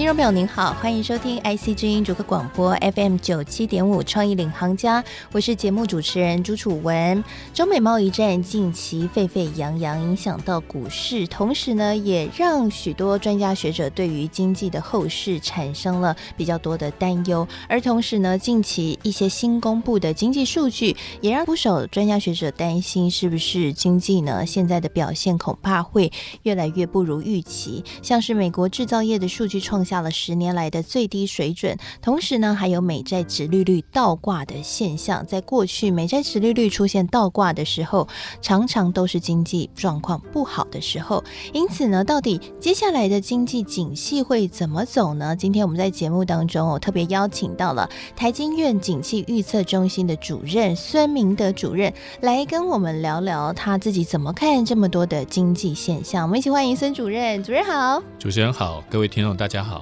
听众朋友您好，欢迎收听 IC 之音主客广播 FM 九七点五创意领航家，我是节目主持人朱楚文。中美贸易战近期沸沸扬扬，影响到股市，同时呢，也让许多专家学者对于经济的后市产生了比较多的担忧。而同时呢，近期一些新公布的经济数据，也让不少专家学者担心，是不是经济呢现在的表现恐怕会越来越不如预期。像是美国制造业的数据创下了十年来的最低水准，同时呢，还有美债殖利率倒挂的现象。在过去，美债殖利率出现倒挂的时候，常常都是经济状况不好的时候。因此呢，到底接下来的经济景气会怎么走呢？今天我们在节目当中，我特别邀请到了台经院景气预测中心的主任孙明德主任来跟我们聊聊他自己怎么看这么多的经济现象。我们一起欢迎孙主任，主任好，主持人好，各位听众大家好。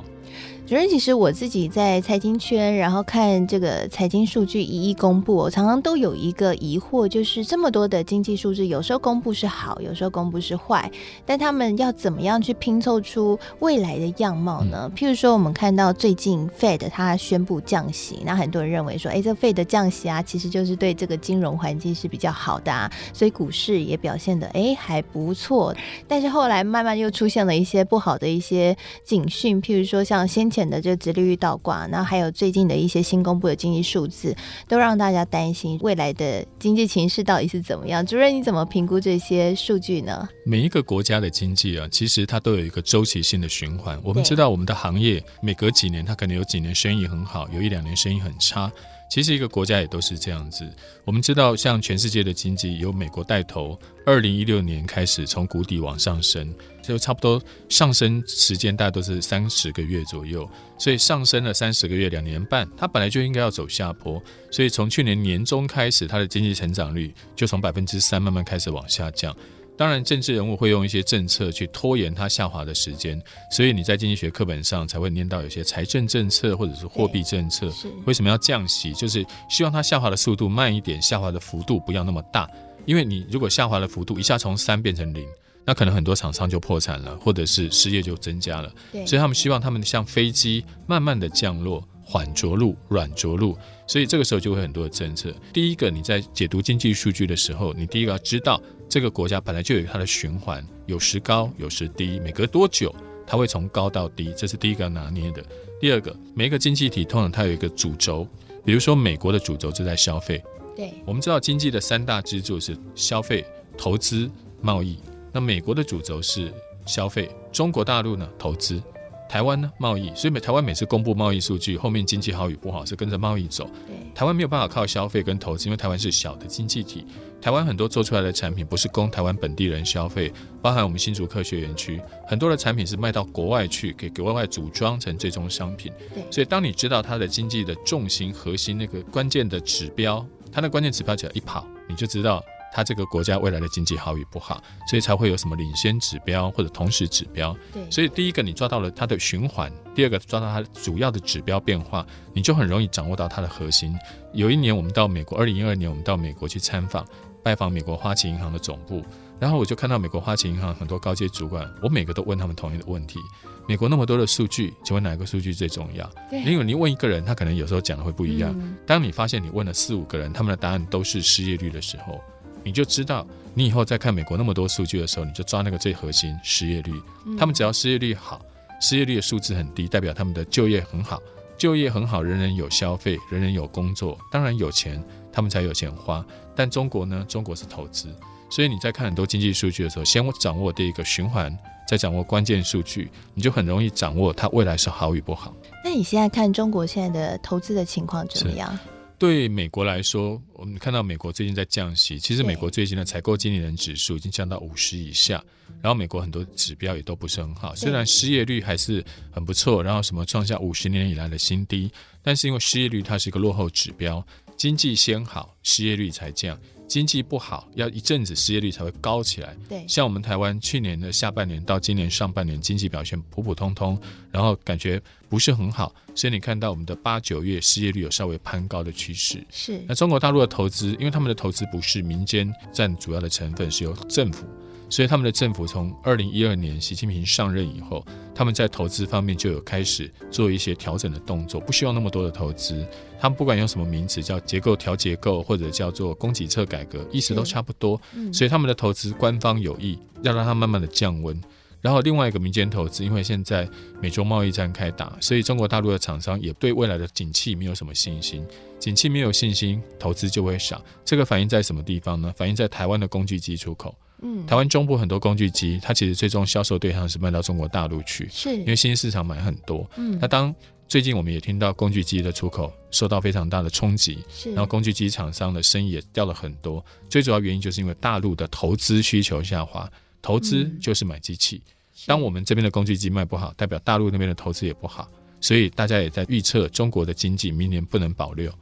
主任，其实我自己在财经圈，然后看这个财经数据一一公布，我常常都有一个疑惑，就是这么多的经济数字，有时候公布是好，有时候公布是坏，但他们要怎么样去拼凑出未来的样貌呢？譬如说，我们看到最近 Fed 它宣布降息，那很多人认为说，哎，这个 Fed 降息啊，其实就是对这个金融环境是比较好的啊，所以股市也表现的哎还不错。但是后来慢慢又出现了一些不好的一些警讯，譬如说像先前。的这个殖利率倒挂，然后还有最近的一些新公布的经济数字，都让大家担心未来的经济形势到底是怎么样。主任，你怎么评估这些数据呢？每一个国家的经济啊，其实它都有一个周期性的循环。我们知道，我们的行业每隔几年，它可能有几年生意很好，有一两年生意很差。其实一个国家也都是这样子。我们知道，像全世界的经济由美国带头，二零一六年开始从谷底往上升，就差不多上升时间大概都是三十个月左右。所以上升了三十个月，两年半，它本来就应该要走下坡。所以从去年年中开始，它的经济成长率就从百分之三慢慢开始往下降。当然，政治人物会用一些政策去拖延它下滑的时间，所以你在经济学课本上才会念到有些财政政策或者是货币政策。为什么要降息？就是希望它下滑的速度慢一点，下滑的幅度不要那么大。因为你如果下滑的幅度一下从三变成零，那可能很多厂商就破产了，或者是失业就增加了。所以他们希望他们像飞机慢慢的降落。缓着陆、软着陆，所以这个时候就会很多的政策。第一个，你在解读经济数据的时候，你第一个要知道这个国家本来就有它的循环，有时高有时低，每隔多久它会从高到低，这是第一个要拿捏的。第二个，每一个经济体通常它有一个主轴，比如说美国的主轴就在消费。对，我们知道经济的三大支柱是消费、投资、贸易。那美国的主轴是消费，中国大陆呢，投资。台湾呢，贸易，所以每台湾每次公布贸易数据，后面经济好与不好是跟着贸易走。台湾没有办法靠消费跟投资，因为台湾是小的经济体。台湾很多做出来的产品不是供台湾本地人消费，包含我们新竹科学园区很多的产品是卖到国外去，给国外组装成最终商品。所以当你知道它的经济的重心、核心那个关键的指标，它的关键指标只要一跑，你就知道。它这个国家未来的经济好与不好，所以才会有什么领先指标或者同时指标。对，所以第一个你抓到了它的循环，第二个抓到它主要的指标变化，你就很容易掌握到它的核心。有一年我们到美国，二零一二年我们到美国去参访，拜访美国花旗银行的总部，然后我就看到美国花旗银行很多高阶主管，我每个都问他们同一个问题：美国那么多的数据，请问哪个数据最重要？因为你问一个人，他可能有时候讲的会不一样。嗯。当你发现你问了四五个人，他们的答案都是失业率的时候。你就知道，你以后再看美国那么多数据的时候，你就抓那个最核心失业率。他们只要失业率好，失业率的数字很低，代表他们的就业很好。就业很好，人人有消费，人人有工作，当然有钱，他们才有钱花。但中国呢？中国是投资，所以你在看很多经济数据的时候，先掌握第一个循环，再掌握关键数据，你就很容易掌握它未来是好与不好。那你现在看中国现在的投资的情况怎么样？对美国来说，我们看到美国最近在降息，其实美国最近的采购经理人指数已经降到五十以下，然后美国很多指标也都不是很好，虽然失业率还是很不错，然后什么创下五十年以来的新低，但是因为失业率它是一个落后指标，经济先好，失业率才降。经济不好，要一阵子失业率才会高起来。对，像我们台湾去年的下半年到今年上半年经济表现普普通通，然后感觉不是很好，所以你看到我们的八九月失业率有稍微攀高的趋势。是。那中国大陆的投资，因为他们的投资不是民间占主要的成分，是由政府。所以他们的政府从二零一二年习近平上任以后，他们在投资方面就有开始做一些调整的动作，不需要那么多的投资。他们不管用什么名词，叫结构调结构，或者叫做供给侧改革，意思都差不多。所以他们的投资官方有意要让它慢慢的降温。然后另外一个民间投资，因为现在美中贸易战开打，所以中国大陆的厂商也对未来的景气没有什么信心。景气没有信心，投资就会少。这个反映在什么地方呢？反映在台湾的工具机出口。嗯，台湾中部很多工具机，它其实最终销售对象是卖到中国大陆去，是因为新兴市场买很多。嗯，那当最近我们也听到工具机的出口受到非常大的冲击，是，然后工具机厂商的生意也掉了很多。最主要原因就是因为大陆的投资需求下滑，投资就是买机器。嗯，当我们这边的工具机卖不好，代表大陆那边的投资也不好，所以大家也在预测中国的经济明年不能保六。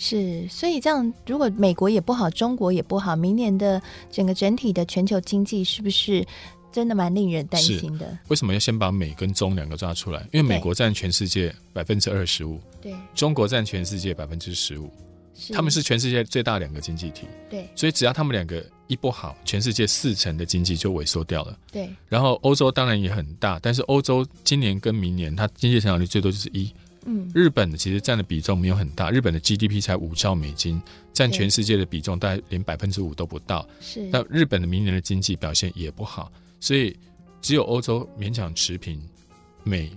是，所以这样，如果美国也不好，中国也不好，明年的整个整体的全球经济是不是真的蛮令人担心的？为什么要先把美跟中两个抓出来？因为美国占全世界百分之二十五，对，中国占全世界百分之十五，他们是全世界最大两个经济体，对，所以只要他们两个一不好，全世界四成的经济就萎缩掉了，对。然后欧洲当然也很大，但是欧洲今年跟明年它经济成长率最多就是一。嗯，日本其实占的比重没有很大，日本的 GDP 才五兆美金，占全世界的比重大概连百分之五都不到。是，那日本的明年的经济表现也不好，所以只有欧洲勉强持平，美、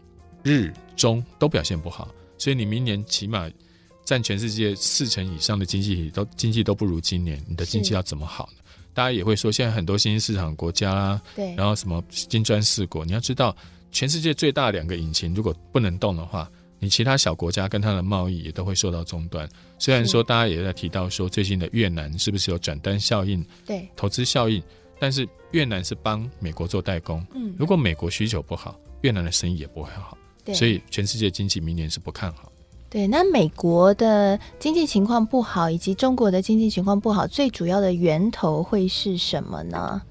日、中都表现不好，所以你明年起码占全世界四成以上的经济体都经济都不如今年，你的经济要怎么好呢？大家也会说，现在很多新兴市场国家啦，对，然后什么金砖四国，你要知道，全世界最大的两个引擎如果不能动的话。你其他小国家跟它的贸易也都会受到中断。虽然说大家也在提到说最近的越南是不是有转单效应、对投资效应，但是越南是帮美国做代工。嗯，如果美国需求不好，越南的生意也不会好。对，所以全世界经济明年是不看好。对，那美国的经济情况不好，以及中国的经济情况不好，最主要的源头会是什么呢？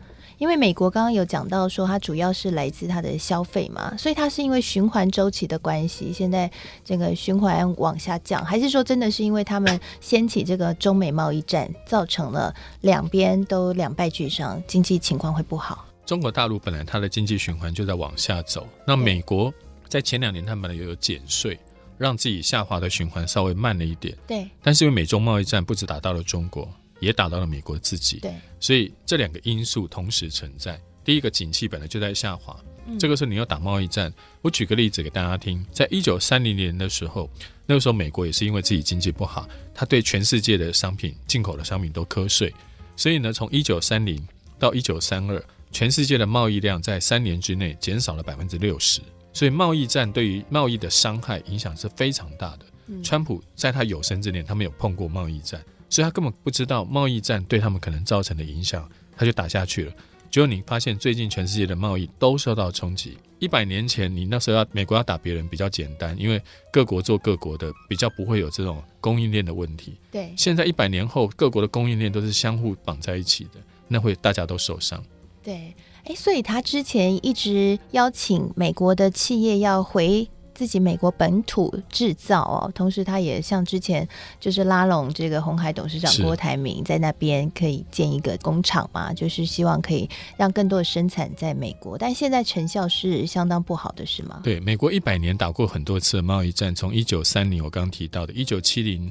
因为美国刚刚有讲到说，它主要是来自它的消费嘛，所以它是因为循环周期的关系，现在这个循环往下降，还是说真的是因为他们掀起这个中美贸易战，造成了两边都两败俱伤，经济情况会不好？中国大陆本来它的经济循环就在往下走，那美国在前两年他们本来也有减税，让自己下滑的循环稍微慢了一点。对，但是因为美中贸易战不止打到了中国。也打到了美国自己，对，所以这两个因素同时存在。第一个，景气本来就在下滑，嗯、这个时候你要打贸易战。我举个例子给大家听，在一九三零年的时候，那个时候美国也是因为自己经济不好，他对全世界的商品、进口的商品都瞌税，所以呢，从一九三零到一九三二，全世界的贸易量在三年之内减少了百分之六十。所以贸易战对于贸易的伤害影响是非常大的。嗯、川普在他有生之年，他没有碰过贸易战。所以他根本不知道贸易战对他们可能造成的影响，他就打下去了。结果你发现最近全世界的贸易都受到冲击。一百年前你那时候要美国要打别人比较简单，因为各国做各国的，比较不会有这种供应链的问题。对，现在一百年后各国的供应链都是相互绑在一起的，那会大家都受伤。对，哎，所以他之前一直邀请美国的企业要回。自己美国本土制造哦，同时他也像之前就是拉拢这个红海董事长郭台铭在那边可以建一个工厂嘛，就是希望可以让更多的生产在美国，但现在成效是相当不好的，是吗？对，美国一百年打过很多次的贸易战，从一九三零我刚刚提到的，一九七零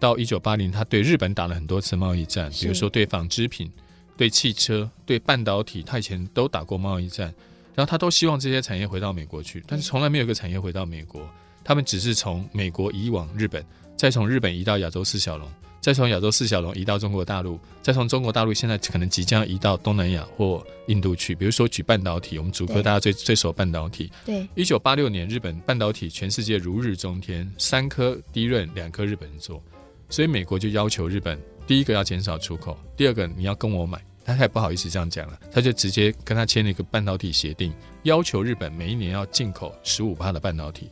到一九八零，他对日本打了很多次贸易战，比如说对纺织品、对汽车、对半导体，他以前都打过贸易战。然后他都希望这些产业回到美国去，但是从来没有一个产业回到美国。他们只是从美国移往日本，再从日本移到亚洲四小龙，再从亚洲四小龙移到中国大陆，再从中国大陆现在可能即将移到东南亚或印度去。比如说举半导体，我们主科大家最最熟半导体。对，一九八六年日本半导体全世界如日中天，三颗低润，两颗日本人做，所以美国就要求日本第一个要减少出口，第二个你要跟我买。他也不好意思这样讲了，他就直接跟他签了一个半导体协定，要求日本每一年要进口十五帕的半导体。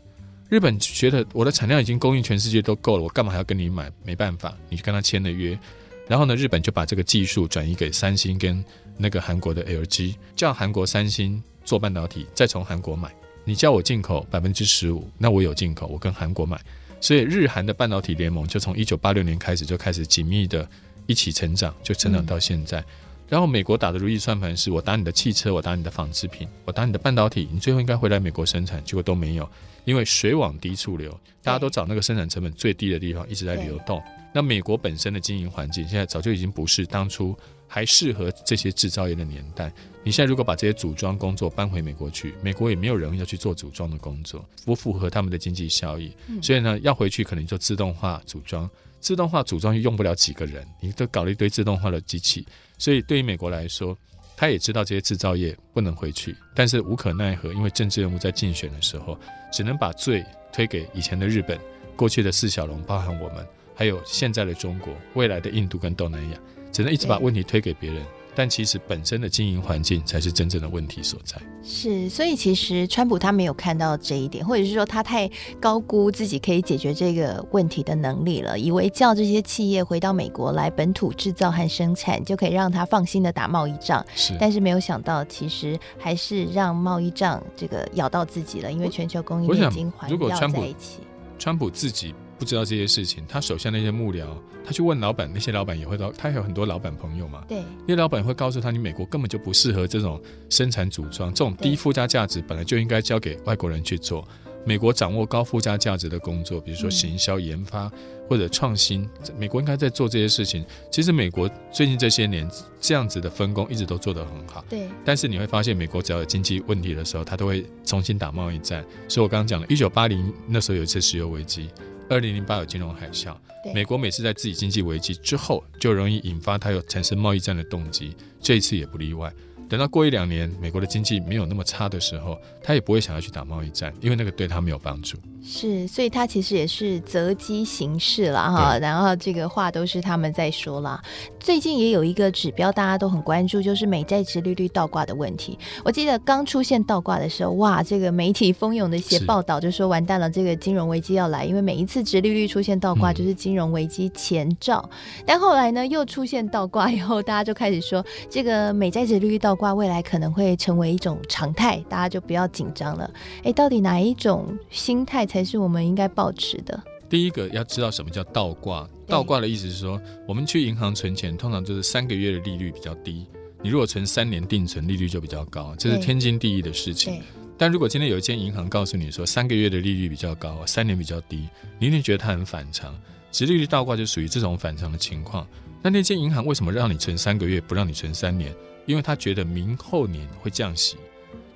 日本觉得我的产量已经供应全世界都够了，我干嘛还要跟你买？没办法，你跟他签了约。然后呢，日本就把这个技术转移给三星跟那个韩国的 LG，叫韩国三星做半导体，再从韩国买。你叫我进口百分之十五，那我有进口，我跟韩国买。所以日韩的半导体联盟就从一九八六年开始就开始紧密的一起成长，就成长到现在。嗯然后美国打的如意算盘是我打你的汽车，我打你的纺织品，我打你的半导体，你最后应该回来美国生产，结果都没有，因为水往低处流，大家都找那个生产成本最低的地方一直在流动。那美国本身的经营环境现在早就已经不是当初还适合这些制造业的年代。你现在如果把这些组装工作搬回美国去，美国也没有人要去做组装的工作，不符合他们的经济效益。所以呢，要回去可能就自动化组装。自动化组装又用不了几个人，你都搞了一堆自动化的机器，所以对于美国来说，他也知道这些制造业不能回去，但是无可奈何，因为政治人物在竞选的时候，只能把罪推给以前的日本、过去的四小龙，包含我们，还有现在的中国、未来的印度跟东南亚，只能一直把问题推给别人。但其实本身的经营环境才是真正的问题所在。是，所以其实川普他没有看到这一点，或者是说他太高估自己可以解决这个问题的能力了，以为叫这些企业回到美国来本土制造和生产，就可以让他放心的打贸易战。是，但是没有想到，其实还是让贸易战这个咬到自己了，因为全球供应链已经环绕在一起。川普自己。不知道这些事情，他手下那些幕僚，他去问老板，那些老板也会到，他有很多老板朋友嘛。对，那些老板会告诉他，你美国根本就不适合这种生产组装，这种低附加价值本来就应该交给外国人去做。美国掌握高附加价值的工作，比如说行销、研发或者创新，美国应该在做这些事情。其实美国最近这些年这样子的分工一直都做得很好。对。但是你会发现，美国只要有经济问题的时候，他都会重新打贸易战。所以我刚刚讲了，一九八零那时候有一次石油危机。二零零八有金融海啸，美国每次在自己经济危机之后，就容易引发它有产生贸易战的动机，这一次也不例外。等到过一两年，美国的经济没有那么差的时候，他也不会想要去打贸易战，因为那个对他没有帮助。是，所以他其实也是择机行事了哈。然后这个话都是他们在说啦。最近也有一个指标大家都很关注，就是美债殖利率倒挂的问题。我记得刚出现倒挂的时候，哇，这个媒体蜂拥的一些报道，就说完蛋了，这个金融危机要来，因为每一次殖利率出现倒挂，就是金融危机前兆。嗯。但后来呢，又出现倒挂以后，大家就开始说，这个美债殖利率倒挂未来可能会成为一种常态，大家就不要紧张了。哎，到底哪一种心态才是我们应该保持的？第一个要知道什么叫倒挂。倒挂的意思是说，我们去银行存钱，通常就是三个月的利率比较低。你如果存三年定存，利率就比较高，这是天经地义的事情。但如果今天有一间银行告诉你说，三个月的利率比较高，三年比较低，你一定觉得它很反常。直利率倒挂就属于这种反常的情况。那那间银行为什么让你存三个月，不让你存三年？因为他觉得明后年会降息，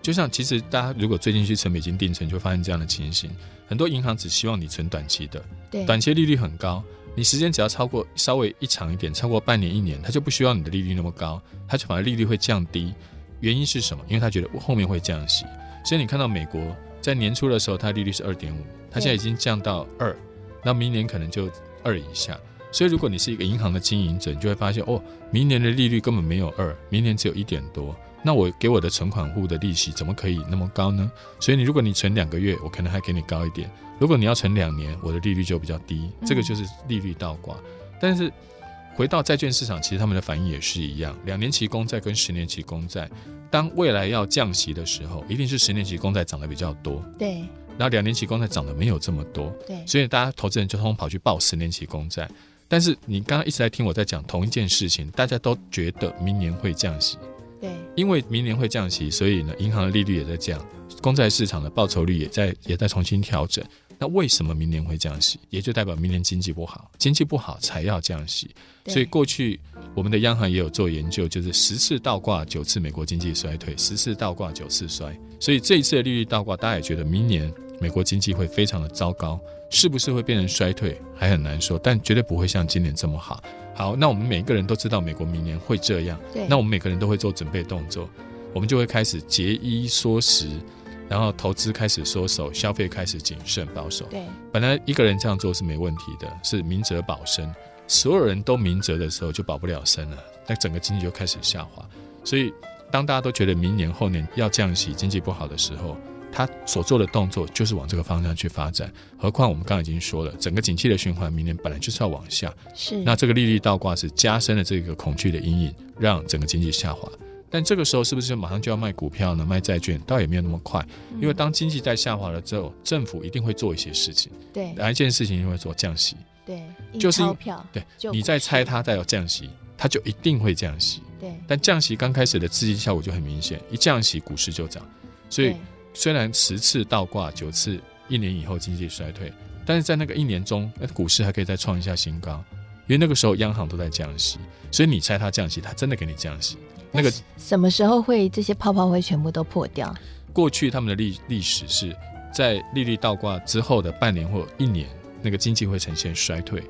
就像其实大家如果最近去存美金定存，就会发现这样的情形：很多银行只希望你存短期的，对，短期利率很高，你时间只要超过稍微一长一点，超过半年一年，他就不需要你的利率那么高，他就反而利率会降低。原因是什么？因为他觉得后面会降息。所以你看到美国在年初的时候，它利率是二点五，它现在已经降到二，那明年可能就二以下。所以，如果你是一个银行的经营者，你就会发现，哦，明年的利率根本没有二，明年只有一点多。那我给我的存款户的利息怎么可以那么高呢？所以，你如果你存两个月，我可能还给你高一点；如果你要存两年，我的利率就比较低。这个就是利率倒挂。但是，回到债券市场，其实他们的反应也是一样。两年期公债跟十年期公债，当未来要降息的时候，一定是十年期公债涨得比较多。对。然后两年期公债涨得没有这么多。对。所以大家投资人就通通跑去报十年期公债。但是你刚刚一直在听我在讲同一件事情，大家都觉得明年会降息，对，因为明年会降息，所以呢，银行的利率也在降，公债市场的报酬率也在也在重新调整。那为什么明年会降息？也就代表明年经济不好，经济不好才要降息。所以过去我们的央行也有做研究，就是十次倒挂九次美国经济衰退，十次倒挂九次衰。所以这一次的利率倒挂，大家也觉得明年美国经济会非常的糟糕。是不是会变成衰退还很难说，但绝对不会像今年这么好。好，那我们每个人都知道美国明年会这样，对，那我们每个人都会做准备动作，我们就会开始节衣缩食，然后投资开始缩手，消费开始谨慎保守。对，本来一个人这样做是没问题的，是明哲保身。所有人都明哲的时候，就保不了身了。那整个经济就开始下滑。所以，当大家都觉得明年后年要降息，经济不好的时候，他所做的动作就是往这个方向去发展。何况我们刚刚已经说了，整个景气的循环，明年本来就是要往下。是。那这个利率倒挂是加深了这个恐惧的阴影，让整个经济下滑。但这个时候是不是马上就要卖股票呢？卖债券倒也没有那么快，因为当经济在下滑了之后，政府一定会做一些事情。对，哪一件事情一定会做降息？对，就是。对，你在猜它再要降息，它就一定会降息。对，但降息刚开始的刺激效果就很明显，一降息股市就涨。所以虽然十次倒挂九次，一年以后经济衰退，但是在那个一年中，那股市还可以再创一下新高，因为那个时候央行都在降息，所以你猜它降息，它真的给你降息。那个什么时候会这些泡泡会全部都破掉？过去他们的历历史是在利率倒挂之后的半年或一年，那个经济会呈现衰退，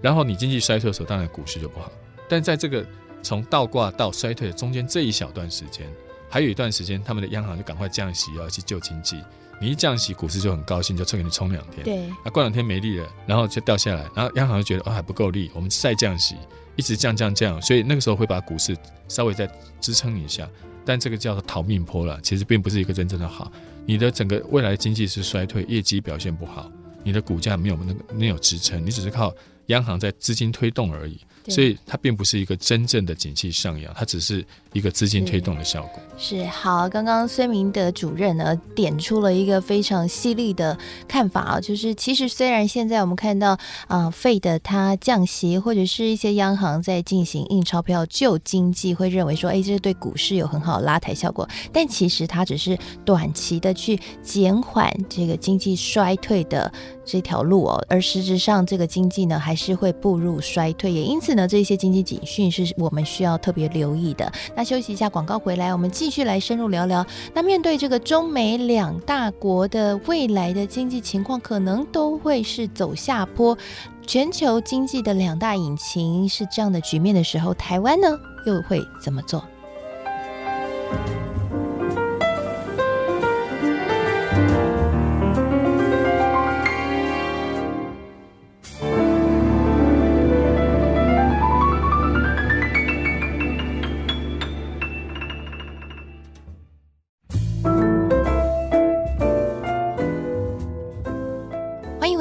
然后你经济衰退的时候，当然股市就不好。但在这个从倒挂到衰退的中间这一小段时间，还有一段时间，他们的央行就赶快降息，要去救经济。你一降息，股市就很高兴，就冲给你冲两天。对，啊，过两天没力了，然后就掉下来，然后央行就觉得哦还不够力，我们再降息。一直降降降，所以那个时候会把股市稍微再支撑一下，但这个叫做逃命坡了，其实并不是一个真正的好。你的整个未来经济是衰退，业绩表现不好，你的股价没有那个没有支撑，你只是靠央行在资金推动而已。所以它并不是一个真正的景气上扬，它只是一个资金推动的效果。是，好，刚刚孙明德主任呢点出了一个非常犀利的看法啊，就是其实虽然现在我们看到啊费的它降息，或者是一些央行在进行印钞票救经济，会认为说，哎，这是对股市有很好的拉抬效果，但其实它只是短期的去减缓这个经济衰退的这条路哦，而实质上这个经济呢还是会步入衰退，也因此。呢这些经济警讯是我们需要特别留意的。那休息一下，广告回来，我们继续来深入聊聊。那面对这个中美两大国的未来的经济情况，可能都会是走下坡。全球经济的两大引擎是这样的局面的时候，台湾呢又会怎么做？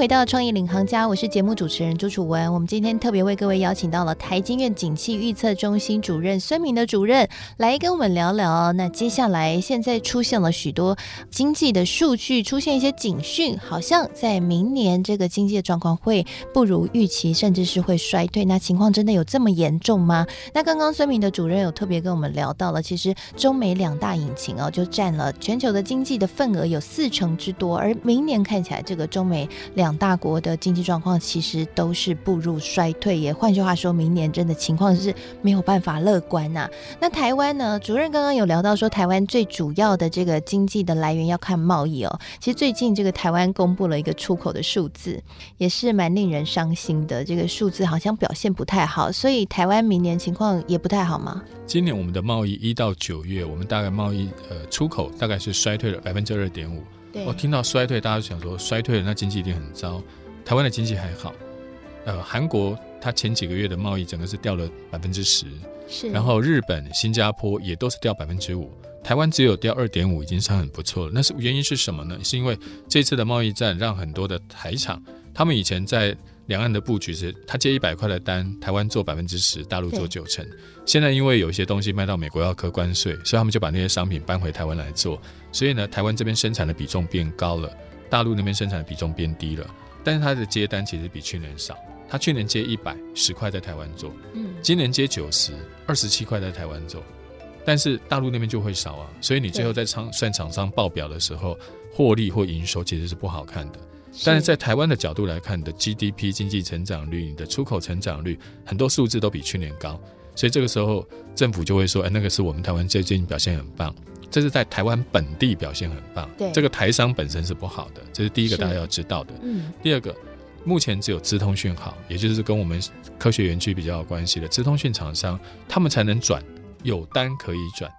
回到创意领航家，我是节目主持人朱楚文。我们今天特别为各位邀请到了台经院景气预测中心主任孙明的主任来跟我们聊聊。那接下来现在出现了许多经济的数据，出现一些警讯，好像在明年这个经济的状况会不如预期，甚至是会衰退。那情况真的有这么严重吗？那刚刚孙明的主任有特别跟我们聊到了，其实中美两大引擎哦，就占了全球的经济的份额有四成之多，而明年看起来这个中美两大国的经济状况其实都是步入衰退，也换句话说，明年真的情况是没有办法乐观呐、那台湾呢？主任刚刚有聊到说，台湾最主要的这个经济的来源要看贸易哦。其实最近这个台湾公布了一个出口的数字，也是蛮令人伤心的。这个数字好像表现不太好，所以台湾明年情况也不太好吗？今年我们的贸易一到九月，我们大概贸易呃出口大概是衰退了百分之二点五。我听到衰退，大家就想说衰退了，那经济一定很糟。台湾的经济还好，呃，韩国它前几个月的贸易整个是掉了百分之十，是。然后日本、新加坡也都是掉百分之五，台湾只有掉二点五，已经算很不错了。那是原因是什么呢？是因为这次的贸易战让很多的台厂，他们以前在两岸的布局是，他接一百块的单，台湾做百分之十，大陆做九成。现在因为有一些东西卖到美国要扣关税，所以他们就把那些商品搬回台湾来做。所以呢，台湾这边生产的比重变高了，大陆那边生产的比重变低了。但是他的接单其实比去年少，他去年接一百十块在台湾做，嗯，今年接九十二十七块在台湾做，但是大陆那边就会少啊，所以你最后在厂算厂商报表的时候，获利或营收其实是不好看的。但是在台湾的角度来看，你的 GDP 经济成长率、你的出口成长率，很多数字都比去年高，所以这个时候政府就会说，哎，那个是我们台湾最近表现很棒。这是在台湾本地表现很棒，对，这个台商本身是不好的，这是第一个大家要知道的。嗯，第二个，目前只有资通讯好，也就是跟我们科学园区比较有关系的资通讯厂商，他们才能转，有单可以转，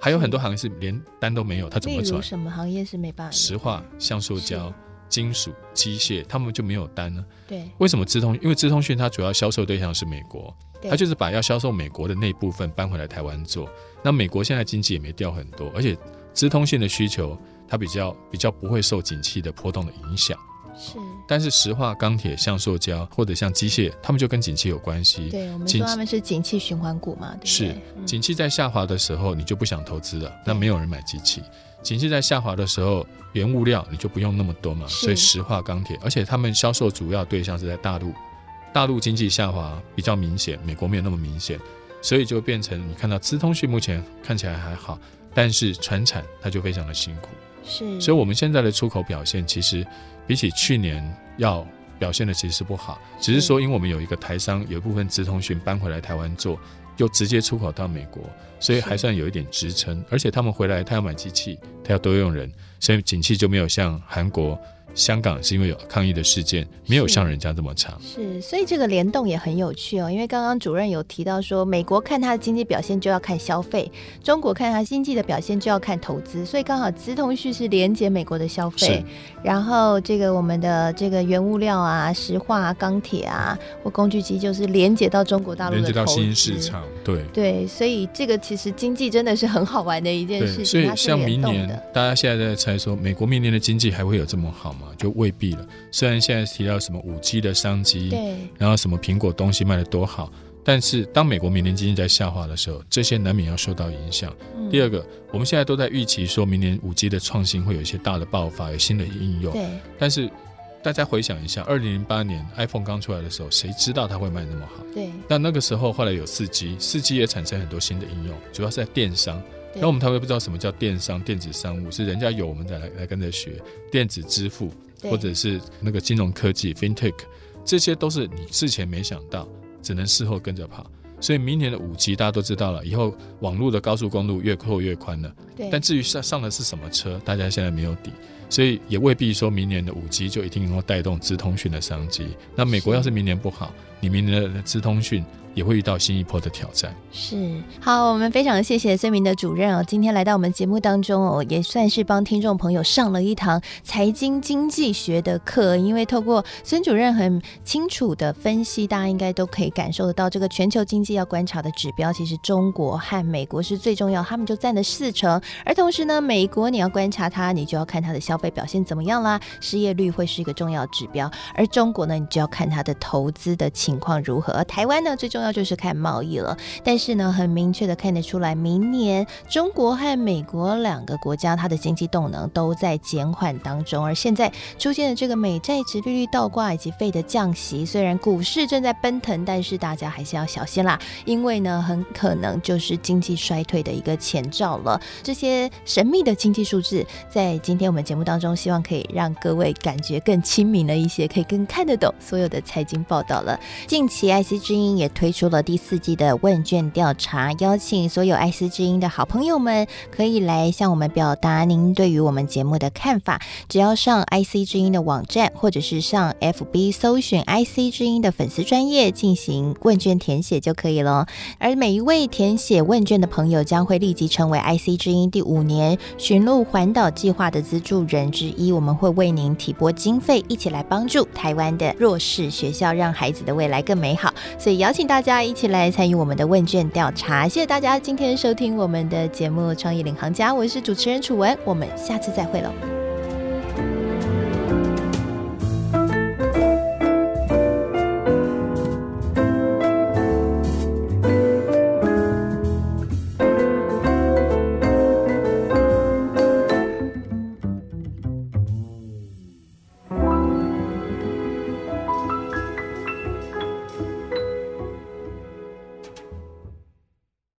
还有很多行业是连单都没有，他怎么转？什么行业是没办法？石化、橡塑胶、金属、机械，他们就没有单呢？对，为什么资通？因为资通讯它主要销售对象是美国，它就是把要销售美国的那部分搬回来台湾做。那美国现在经济也没掉很多，而且资通讯的需求它比较比较不会受景气的波动的影响。是，但是石化、钢铁、像塑胶或者像机械，他们就跟景气有关系。对，我们说他们是景气循环股嘛，对对是，景气在下滑的时候，你就不想投资了，那没有人买机器。景气在下滑的时候，原物料你就不用那么多嘛，所以石化、钢铁，而且他们销售主要对象是在大陆，大陆经济下滑比较明显，美国没有那么明显，所以就变成你看到资通讯目前看起来还好，但是船产它就非常的辛苦。是，所以我们现在的出口表现其实。比起去年要表现的其实是不好，只是说因为我们有一个台商有一部分资通讯搬回来台湾做，又直接出口到美国，所以还算有一点支撑。而且他们回来，他要买机器，他要多用人，所以景气就没有像韩国。香港是因为有抗议的事件，没有像人家这么长。是，所以这个联动也很有趣哦。因为刚刚主任有提到说，美国看它的经济表现就要看消费，中国看它经济的表现就要看投资。所以刚好资通讯是连接美国的消费，然后这个我们的这个原物料啊、石化啊、钢铁啊或工具机就是连接到中国大陆的，连接到新市场。对对，所以这个其实经济真的是很好玩的一件事情。所以像明年，大家现在在猜说，美国明年的经济还会有这么好吗？就未必了。虽然现在提到什么五 G 的商机，对，然后什么苹果东西卖的多好，但是当美国明年经济在下滑的时候，这些难免要受到影响。嗯、第二个，我们现在都在预期说明年五 G 的创新会有一些大的爆发，有新的应用。对，但是大家回想一下，二零零八年 iPhone 刚出来的时候，谁知道它会卖那么好？对。但那个时候后来有四 G，四 G 也产生很多新的应用，主要是在电商。那我们台湾不知道什么叫电商、电子商务，是人家有我们再来来跟着学电子支付，或者是那个金融科技 FinTech，这些都是你事前没想到，只能事后跟着跑。所以明年的五 G 大家都知道了，以后网络的高速公路越扩越宽了。但至于上上的是什么车，大家现在没有底，所以也未必说明年的五 G 就一定能够带动资通讯的商机。那美国要是明年不好，你明年的资通讯。也会遇到新一波的挑战。是，好，我们非常谢谢孙明的主任哦，今天来到我们节目当中哦，也算是帮听众朋友上了一堂财经经济学的课。因为透过孙主任很清楚的分析，大家应该都可以感受得到，这个全球经济要观察的指标，其实中国和美国是最重要，他们就占了四成。而同时呢，美国你要观察它，你就要看它的消费表现怎么样啦，失业率会是一个重要指标。而中国呢，你就要看它的投资的情况如何。台湾呢，最重要。就是看贸易了，但是呢，很明确的看得出来，明年中国和美国两个国家，它的经济动能都在减缓当中。而现在出现的这个美债值利率倒挂以及费的降息，虽然股市正在奔腾，但是大家还是要小心啦，因为呢，很可能就是经济衰退的一个前兆了。这些神秘的经济数字，在今天我们节目当中，希望可以让各位感觉更亲民了一些，可以更看得懂所有的财经报道了。近期 IC 之音也推。出了第四季的问卷调查，邀请所有 IC 之音的好朋友们可以来向我们表达您对于我们节目的看法。只要上 IC 之音的网站，或者是上 FB 搜寻 IC 之音的粉丝专业进行问卷填写就可以了。而每一位填写问卷的朋友将会立即成为 IC 之音第五年寻路环岛计划的资助人之一。我们会为您提拨经费，一起来帮助台湾的弱势学校，让孩子的未来更美好。所以邀请大家。一起来参与我们的问卷调查，谢谢大家今天收听我们的节目《创意领航家》，我是主持人楚文，我们下次再会喽。